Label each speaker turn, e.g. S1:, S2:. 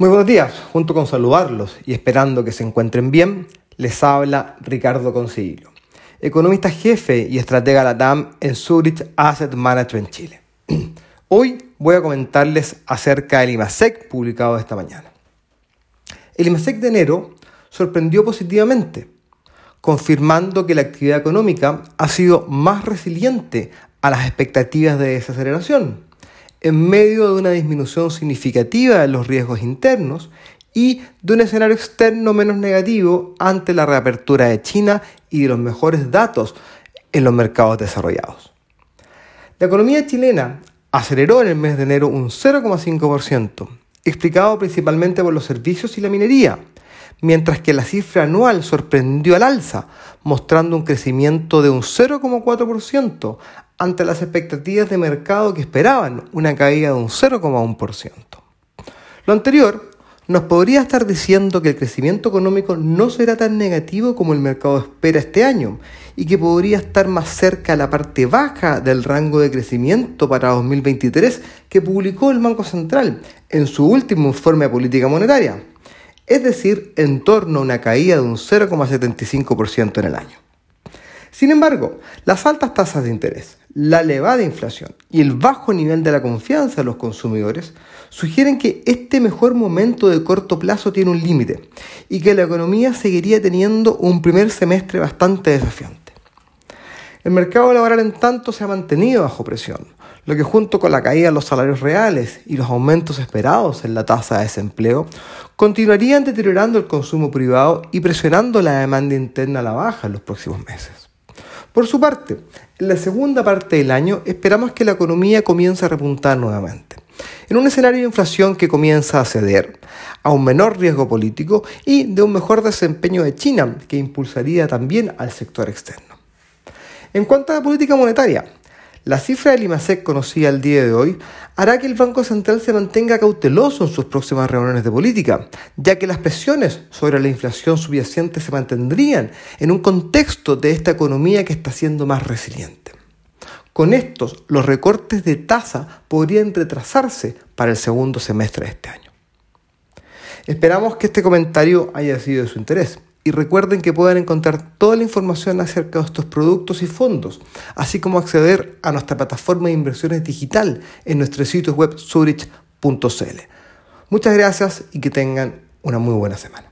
S1: Muy buenos días, junto con saludarlos y esperando que se encuentren bien, les habla Ricardo Concilio, economista jefe y estratega LATAM en Zurich Asset Management Chile. Hoy voy a comentarles acerca del IMASEC publicado esta mañana. El IMASEC de enero sorprendió positivamente, confirmando que la actividad económica ha sido más resiliente a las expectativas de desaceleración en medio de una disminución significativa de los riesgos internos y de un escenario externo menos negativo ante la reapertura de China y de los mejores datos en los mercados desarrollados. La economía chilena aceleró en el mes de enero un 0,5%, explicado principalmente por los servicios y la minería, mientras que la cifra anual sorprendió al alza, mostrando un crecimiento de un 0,4% ante las expectativas de mercado que esperaban una caída de un 0,1%. Lo anterior nos podría estar diciendo que el crecimiento económico no será tan negativo como el mercado espera este año y que podría estar más cerca a la parte baja del rango de crecimiento para 2023 que publicó el Banco Central en su último informe de política monetaria es decir, en torno a una caída de un 0,75% en el año. Sin embargo, las altas tasas de interés, la elevada inflación y el bajo nivel de la confianza de los consumidores sugieren que este mejor momento de corto plazo tiene un límite y que la economía seguiría teniendo un primer semestre bastante desafiante. El mercado laboral en tanto se ha mantenido bajo presión, lo que junto con la caída de los salarios reales y los aumentos esperados en la tasa de desempleo, continuarían deteriorando el consumo privado y presionando la demanda interna a la baja en los próximos meses. Por su parte, en la segunda parte del año esperamos que la economía comience a repuntar nuevamente, en un escenario de inflación que comienza a ceder, a un menor riesgo político y de un mejor desempeño de China, que impulsaría también al sector externo. En cuanto a la política monetaria, la cifra del IMASEC conocida el día de hoy hará que el Banco Central se mantenga cauteloso en sus próximas reuniones de política, ya que las presiones sobre la inflación subyacente se mantendrían en un contexto de esta economía que está siendo más resiliente. Con estos, los recortes de tasa podrían retrasarse para el segundo semestre de este año. Esperamos que este comentario haya sido de su interés y recuerden que pueden encontrar toda la información acerca de estos productos y fondos, así como acceder a nuestra plataforma de inversiones digital en nuestro sitio web zurich.cl. Muchas gracias y que tengan una muy buena semana.